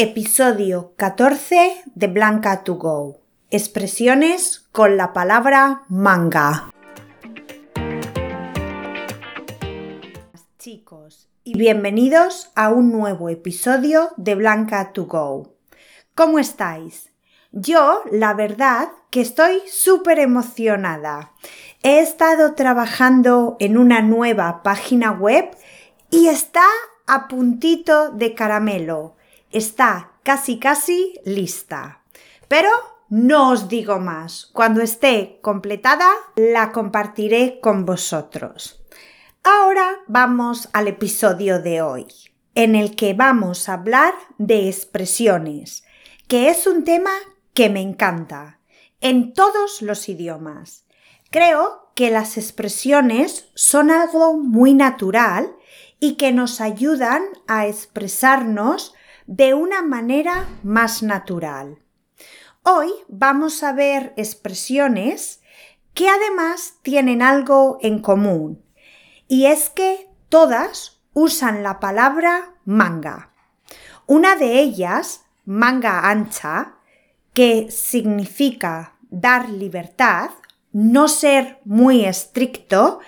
Episodio 14 de Blanca to Go. Expresiones con la palabra manga. Chicos, y bienvenidos a un nuevo episodio de Blanca to Go. ¿Cómo estáis? Yo, la verdad, que estoy súper emocionada. He estado trabajando en una nueva página web y está a puntito de caramelo está casi casi lista. Pero no os digo más. Cuando esté completada, la compartiré con vosotros. Ahora vamos al episodio de hoy, en el que vamos a hablar de expresiones, que es un tema que me encanta, en todos los idiomas. Creo que las expresiones son algo muy natural y que nos ayudan a expresarnos de una manera más natural. Hoy vamos a ver expresiones que además tienen algo en común, y es que todas usan la palabra manga. Una de ellas, manga ancha, que significa dar libertad, no ser muy estricto,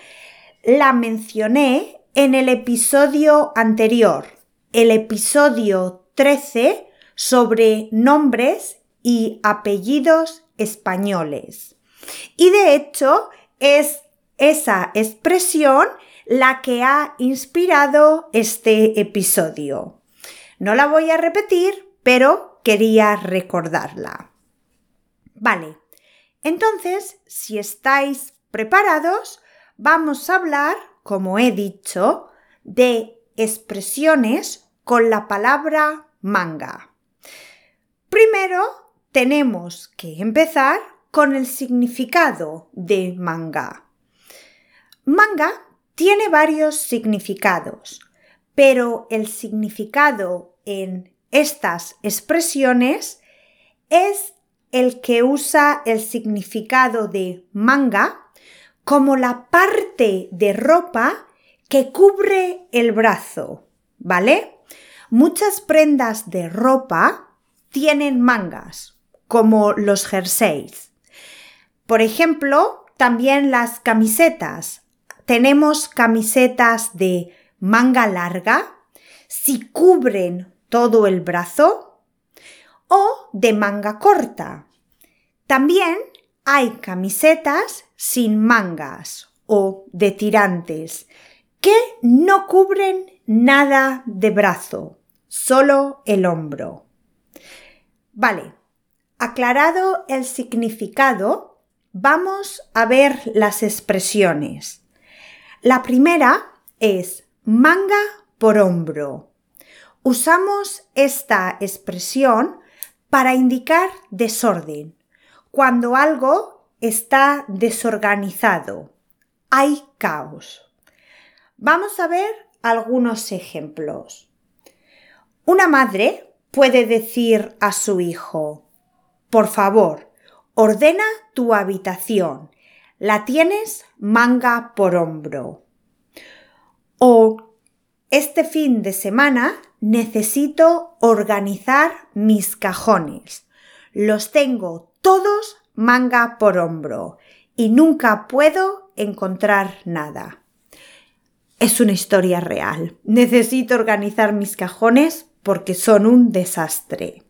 la mencioné en el episodio anterior, el episodio 13 sobre nombres y apellidos españoles. Y de hecho es esa expresión la que ha inspirado este episodio. No la voy a repetir, pero quería recordarla. Vale, entonces, si estáis preparados, vamos a hablar, como he dicho, de expresiones con la palabra manga. Primero tenemos que empezar con el significado de manga. Manga tiene varios significados, pero el significado en estas expresiones es el que usa el significado de manga como la parte de ropa que cubre el brazo, ¿vale? Muchas prendas de ropa tienen mangas, como los jerseys. Por ejemplo, también las camisetas. Tenemos camisetas de manga larga, si cubren todo el brazo, o de manga corta. También hay camisetas sin mangas o de tirantes que no cubren nada de brazo solo el hombro. Vale, aclarado el significado, vamos a ver las expresiones. La primera es manga por hombro. Usamos esta expresión para indicar desorden, cuando algo está desorganizado, hay caos. Vamos a ver algunos ejemplos. Una madre puede decir a su hijo, por favor, ordena tu habitación, la tienes manga por hombro. O este fin de semana necesito organizar mis cajones. Los tengo todos manga por hombro y nunca puedo encontrar nada. Es una historia real. Necesito organizar mis cajones porque son un desastre.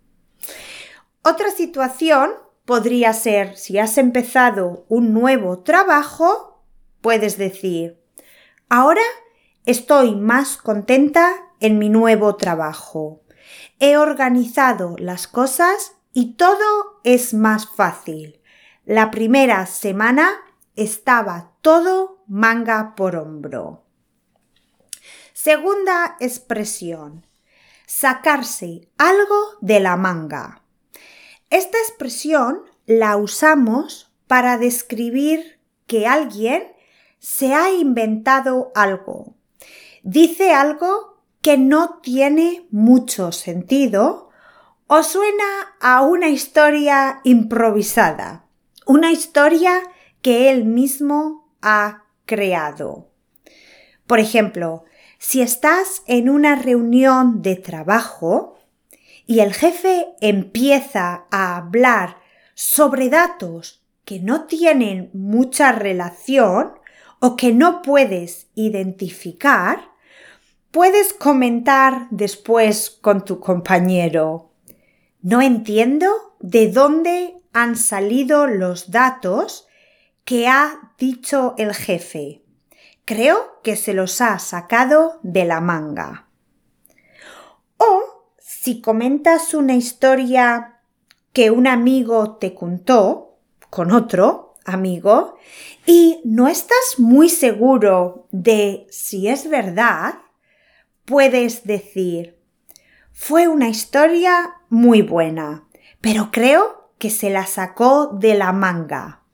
Otra situación podría ser si has empezado un nuevo trabajo, puedes decir, ahora estoy más contenta en mi nuevo trabajo. He organizado las cosas y todo es más fácil. La primera semana estaba todo manga por hombro. Segunda expresión sacarse algo de la manga. Esta expresión la usamos para describir que alguien se ha inventado algo. Dice algo que no tiene mucho sentido o suena a una historia improvisada, una historia que él mismo ha creado. Por ejemplo, si estás en una reunión de trabajo y el jefe empieza a hablar sobre datos que no tienen mucha relación o que no puedes identificar, puedes comentar después con tu compañero. No entiendo de dónde han salido los datos que ha dicho el jefe. Creo que se los ha sacado de la manga. O si comentas una historia que un amigo te contó con otro amigo y no estás muy seguro de si es verdad, puedes decir, fue una historia muy buena, pero creo que se la sacó de la manga.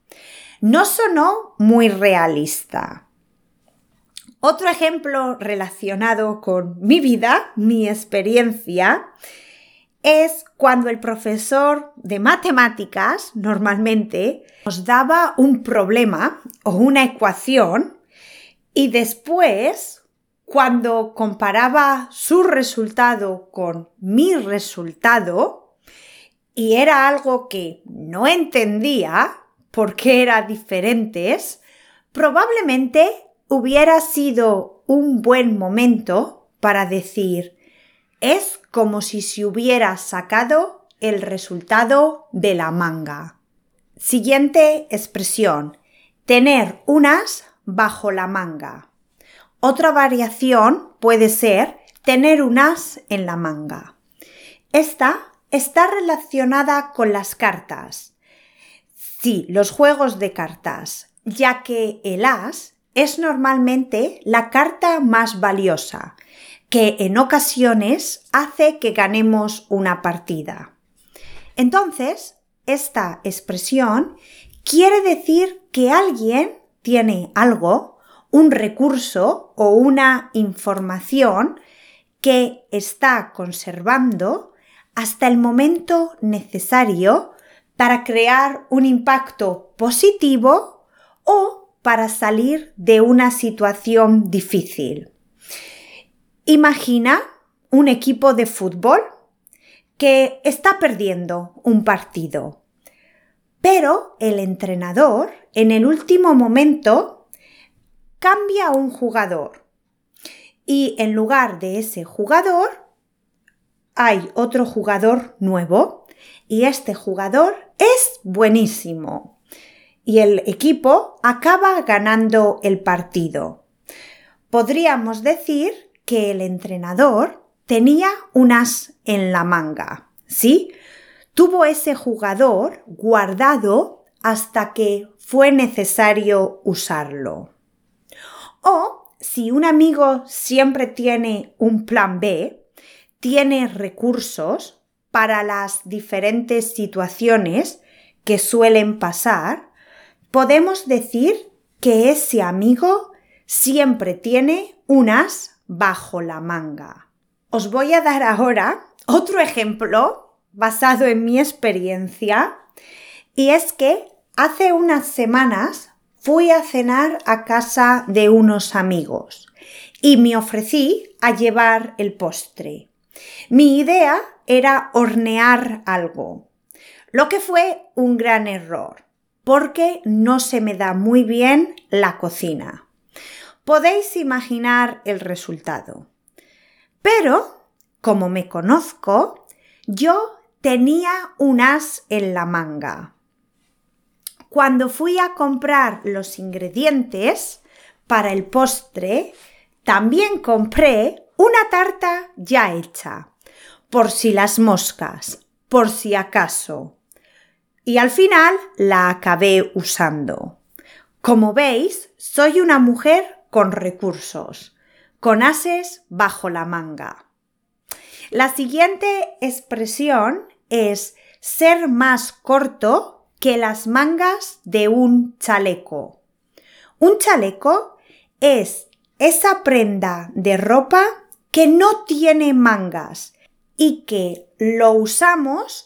No sonó muy realista. Otro ejemplo relacionado con mi vida, mi experiencia, es cuando el profesor de matemáticas normalmente nos daba un problema o una ecuación y después, cuando comparaba su resultado con mi resultado, y era algo que no entendía porque eran diferentes, probablemente hubiera sido un buen momento para decir es como si se hubiera sacado el resultado de la manga. Siguiente expresión. Tener unas bajo la manga. Otra variación puede ser tener unas en la manga. Esta está relacionada con las cartas. Sí, los juegos de cartas, ya que el as es normalmente la carta más valiosa que en ocasiones hace que ganemos una partida. Entonces, esta expresión quiere decir que alguien tiene algo, un recurso o una información que está conservando hasta el momento necesario para crear un impacto positivo o para salir de una situación difícil. Imagina un equipo de fútbol que está perdiendo un partido, pero el entrenador en el último momento cambia a un jugador y en lugar de ese jugador hay otro jugador nuevo y este jugador es buenísimo y el equipo acaba ganando el partido. Podríamos decir que el entrenador tenía unas en la manga, ¿sí? Tuvo ese jugador guardado hasta que fue necesario usarlo. O si un amigo siempre tiene un plan B, tiene recursos para las diferentes situaciones que suelen pasar, podemos decir que ese amigo siempre tiene unas bajo la manga. Os voy a dar ahora otro ejemplo basado en mi experiencia y es que hace unas semanas fui a cenar a casa de unos amigos y me ofrecí a llevar el postre. Mi idea era hornear algo, lo que fue un gran error, porque no se me da muy bien la cocina podéis imaginar el resultado. Pero, como me conozco, yo tenía un as en la manga. Cuando fui a comprar los ingredientes para el postre, también compré una tarta ya hecha, por si las moscas, por si acaso. Y al final la acabé usando. Como veis, soy una mujer con recursos, con ases bajo la manga. La siguiente expresión es ser más corto que las mangas de un chaleco. Un chaleco es esa prenda de ropa que no tiene mangas y que lo usamos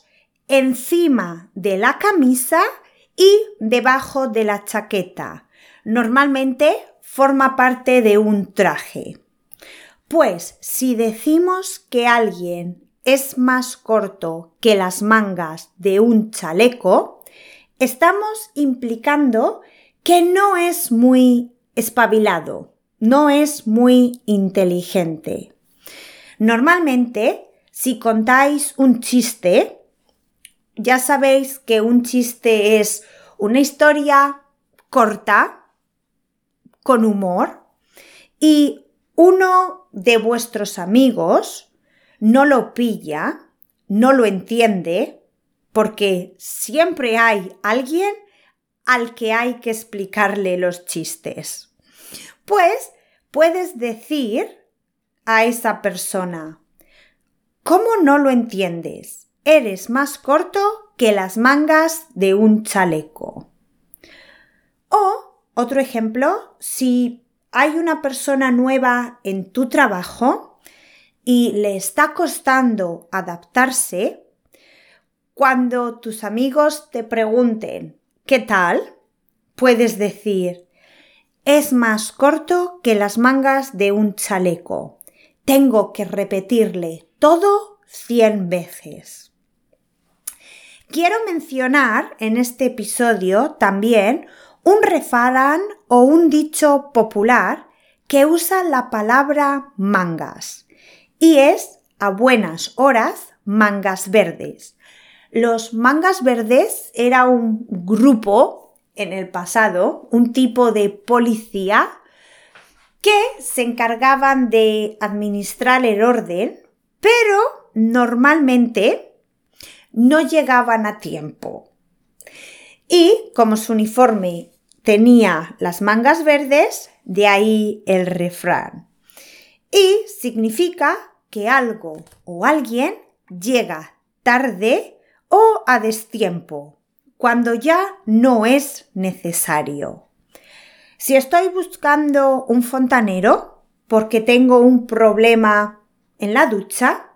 encima de la camisa y debajo de la chaqueta. Normalmente forma parte de un traje. Pues si decimos que alguien es más corto que las mangas de un chaleco, estamos implicando que no es muy espabilado, no es muy inteligente. Normalmente, si contáis un chiste, ya sabéis que un chiste es una historia corta, con humor, y uno de vuestros amigos no lo pilla, no lo entiende, porque siempre hay alguien al que hay que explicarle los chistes. Pues puedes decir a esa persona, ¿cómo no lo entiendes? Eres más corto que las mangas de un chaleco. O, otro ejemplo, si hay una persona nueva en tu trabajo y le está costando adaptarse, cuando tus amigos te pregunten ¿qué tal? puedes decir es más corto que las mangas de un chaleco. Tengo que repetirle todo cien veces. Quiero mencionar en este episodio también un refrán o un dicho popular que usa la palabra mangas y es a buenas horas mangas verdes. Los mangas verdes era un grupo en el pasado, un tipo de policía que se encargaban de administrar el orden, pero normalmente no llegaban a tiempo. Y como su uniforme tenía las mangas verdes, de ahí el refrán. Y significa que algo o alguien llega tarde o a destiempo, cuando ya no es necesario. Si estoy buscando un fontanero porque tengo un problema en la ducha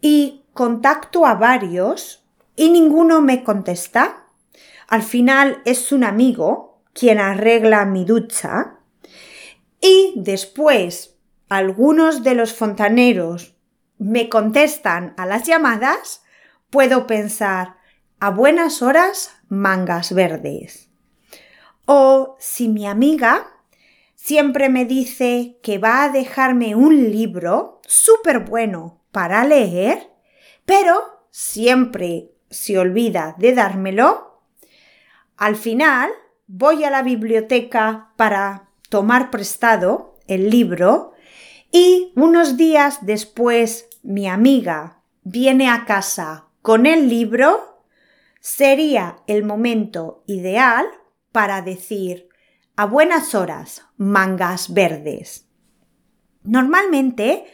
y contacto a varios y ninguno me contesta, al final es un amigo quien arregla mi ducha y después algunos de los fontaneros me contestan a las llamadas, puedo pensar a buenas horas mangas verdes. O si mi amiga siempre me dice que va a dejarme un libro súper bueno para leer, pero siempre se olvida de dármelo, al final, voy a la biblioteca para tomar prestado el libro y unos días después mi amiga viene a casa con el libro, sería el momento ideal para decir a buenas horas mangas verdes. Normalmente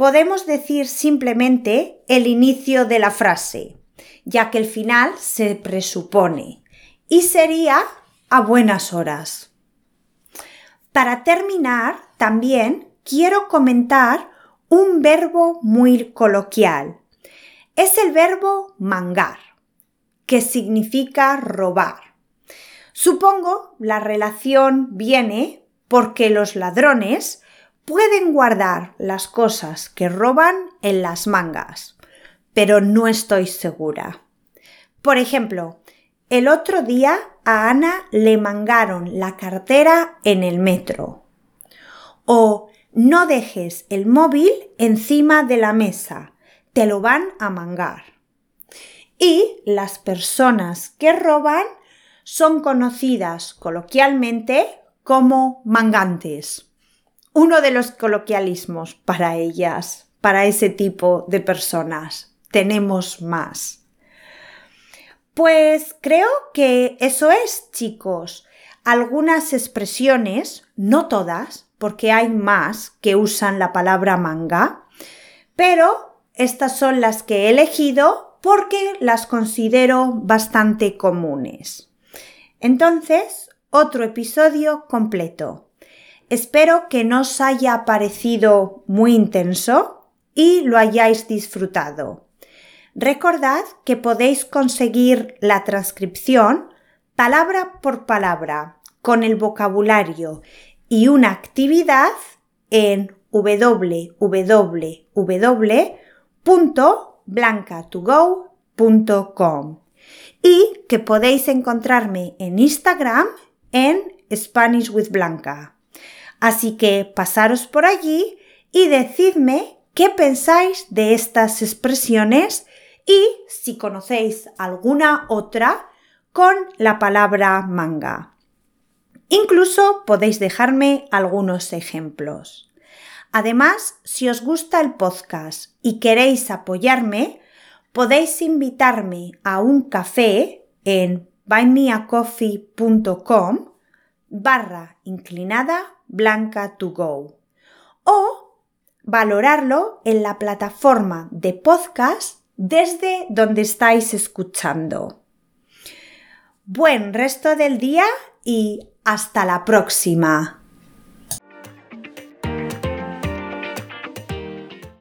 podemos decir simplemente el inicio de la frase, ya que el final se presupone y sería a buenas horas. Para terminar, también quiero comentar un verbo muy coloquial. Es el verbo mangar, que significa robar. Supongo la relación viene porque los ladrones pueden guardar las cosas que roban en las mangas, pero no estoy segura. Por ejemplo, el otro día a Ana le mangaron la cartera en el metro. O no dejes el móvil encima de la mesa, te lo van a mangar. Y las personas que roban son conocidas coloquialmente como mangantes. Uno de los coloquialismos para ellas, para ese tipo de personas. Tenemos más. Pues creo que eso es, chicos. Algunas expresiones, no todas, porque hay más que usan la palabra manga, pero estas son las que he elegido porque las considero bastante comunes. Entonces, otro episodio completo. Espero que no os haya parecido muy intenso y lo hayáis disfrutado. Recordad que podéis conseguir la transcripción palabra por palabra con el vocabulario y una actividad en www.blancatogo.com y que podéis encontrarme en Instagram en Spanish with Blanca. Así que pasaros por allí y decidme qué pensáis de estas expresiones y si conocéis alguna otra con la palabra manga. Incluso podéis dejarme algunos ejemplos. Además, si os gusta el podcast y queréis apoyarme, podéis invitarme a un café en buymeacoffee.com barra inclinada blanca to go o valorarlo en la plataforma de podcast desde donde estáis escuchando. Buen resto del día y hasta la próxima.